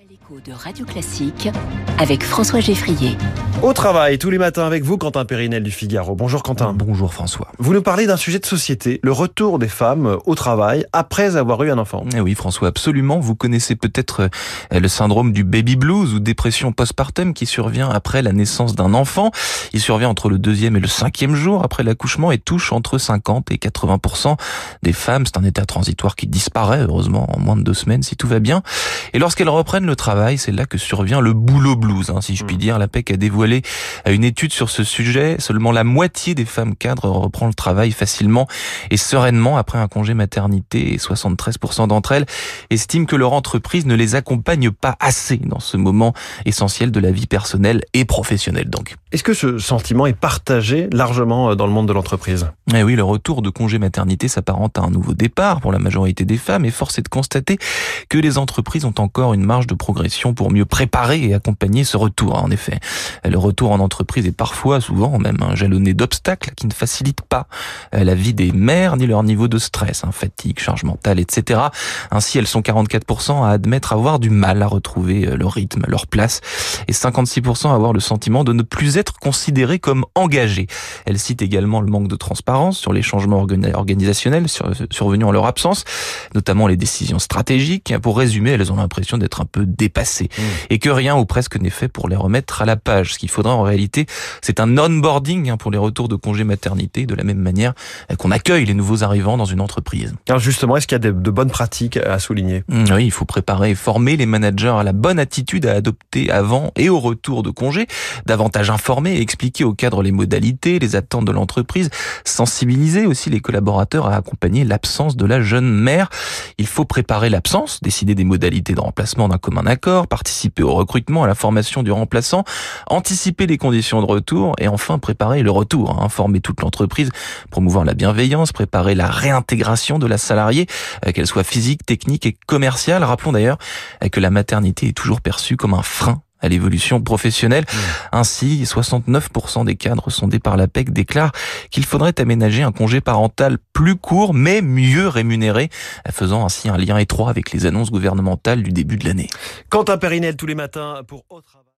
del L'écho de Radio Classique avec François Geffrier. Au travail, tous les matins avec vous, Quentin Périnel du Figaro. Bonjour Quentin. Bonjour François. Vous nous parlez d'un sujet de société, le retour des femmes au travail après avoir eu un enfant. Eh oui François, absolument. Vous connaissez peut-être euh, le syndrome du baby blues ou dépression postpartum qui survient après la naissance d'un enfant. Il survient entre le deuxième et le cinquième jour après l'accouchement et touche entre 50 et 80% des femmes. C'est un état transitoire qui disparaît, heureusement, en moins de deux semaines si tout va bien. Et lorsqu'elles reprennent le travail, c'est là que survient le boulot blues, hein, si je puis dire. La PEC a dévoilé une étude sur ce sujet. Seulement la moitié des femmes cadres reprend le travail facilement et sereinement après un congé maternité et 73% d'entre elles estiment que leur entreprise ne les accompagne pas assez dans ce moment essentiel de la vie personnelle et professionnelle donc. Est-ce que ce sentiment est partagé largement dans le monde de l'entreprise? Eh oui, le retour de congé maternité s'apparente à un nouveau départ pour la majorité des femmes et force est de constater que les entreprises ont encore une marge de progression pour mieux préparer et accompagner ce retour. En effet, le retour en entreprise est parfois, souvent même, un jalonné d'obstacles qui ne facilitent pas euh, la vie des mères ni leur niveau de stress, hein, fatigue, charge mentale, etc. Ainsi, elles sont 44% à admettre avoir du mal à retrouver euh, leur rythme, leur place, et 56% à avoir le sentiment de ne plus être considérées comme engagées. Elles citent également le manque de transparence sur les changements organisationnels survenus en leur absence, notamment les décisions stratégiques. Pour résumer, elles ont l'impression d'être un peu dépassées mmh. et que rien ou presque n'est fait pour les remettre à la page. Ce qu'il faudra en réalité, c'est un onboarding hein, pour les retours de congé maternité, de la même manière qu'on accueille les nouveaux arrivants dans une entreprise. Alors justement, est-ce qu'il y a de bonnes pratiques à souligner? Mmh, Oui, il faut préparer et former les managers à la bonne attitude à adopter avant et au retour de congé, davantage informer et expliquer au cadre les modalités, les attentes de l'entreprise, sensibiliser aussi les collaborateurs à accompagner l'absence de la jeune mère. Il faut préparer l'absence, décider des modalités de remplacement d'un commun accord, participer au recrutement, à la formation du remplaçant, anticiper les conditions de retour et enfin préparer le retour, hein, informer toute l'entreprise, promouvoir la bienveillance, préparer la réintégration de la salariée, euh, qu'elle soit physique, technique et commerciale. Rappelons d'ailleurs euh, que la maternité est toujours perçue comme un frein à l'évolution professionnelle. Mmh. Ainsi, 69% des cadres sondés par la PEC déclarent qu'il faudrait aménager un congé parental plus court mais mieux rémunéré, faisant ainsi un lien étroit avec les annonces gouvernementales du début de l'année. Quentin Périnel tous les matins pour Autre